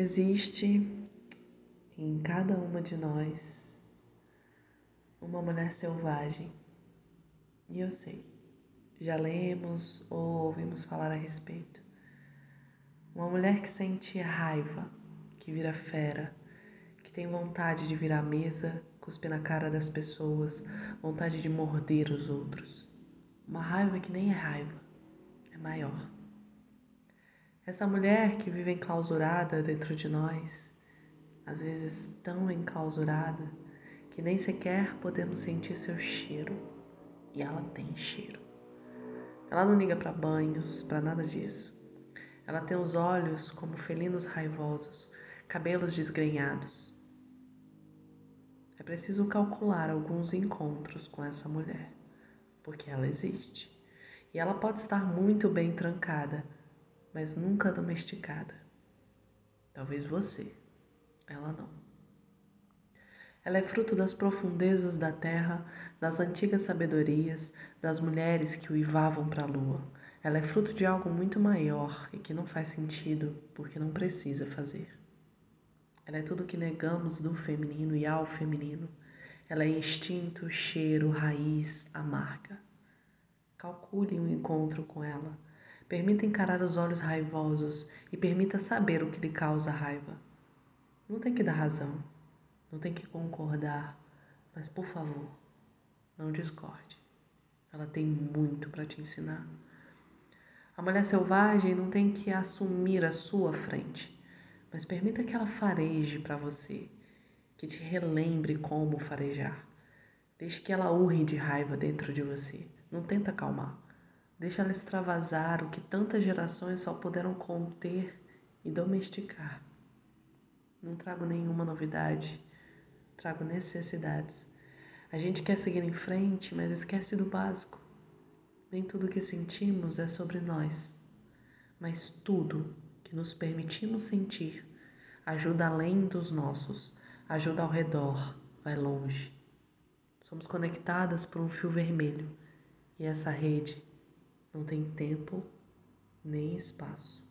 Existe em cada uma de nós uma mulher selvagem. E eu sei, já lemos ou ouvimos falar a respeito. Uma mulher que sente raiva, que vira fera, que tem vontade de virar mesa, cuspir na cara das pessoas, vontade de morder os outros. Uma raiva que nem é raiva, é maior. Essa mulher que vive enclausurada dentro de nós, às vezes tão enclausurada que nem sequer podemos sentir seu cheiro. E ela tem cheiro. Ela não liga para banhos, para nada disso. Ela tem os olhos como felinos raivosos, cabelos desgrenhados. É preciso calcular alguns encontros com essa mulher, porque ela existe. E ela pode estar muito bem trancada mas nunca domesticada. Talvez você, ela não. Ela é fruto das profundezas da terra, das antigas sabedorias, das mulheres que uivavam para a lua. Ela é fruto de algo muito maior e que não faz sentido porque não precisa fazer. Ela é tudo que negamos do feminino e ao feminino. Ela é instinto, cheiro, raiz, amarga. Calcule um encontro com ela Permita encarar os olhos raivosos e permita saber o que lhe causa raiva. Não tem que dar razão, não tem que concordar, mas por favor, não discorde. Ela tem muito para te ensinar. A mulher selvagem não tem que assumir a sua frente, mas permita que ela fareje para você, que te relembre como farejar. Deixe que ela urre de raiva dentro de você. Não tenta acalmar. Deixa ela extravasar o que tantas gerações só puderam conter e domesticar. Não trago nenhuma novidade, trago necessidades. A gente quer seguir em frente, mas esquece do básico. Nem tudo que sentimos é sobre nós, mas tudo que nos permitimos sentir ajuda além dos nossos, ajuda ao redor, vai longe. Somos conectadas por um fio vermelho e essa rede não tem tempo nem espaço.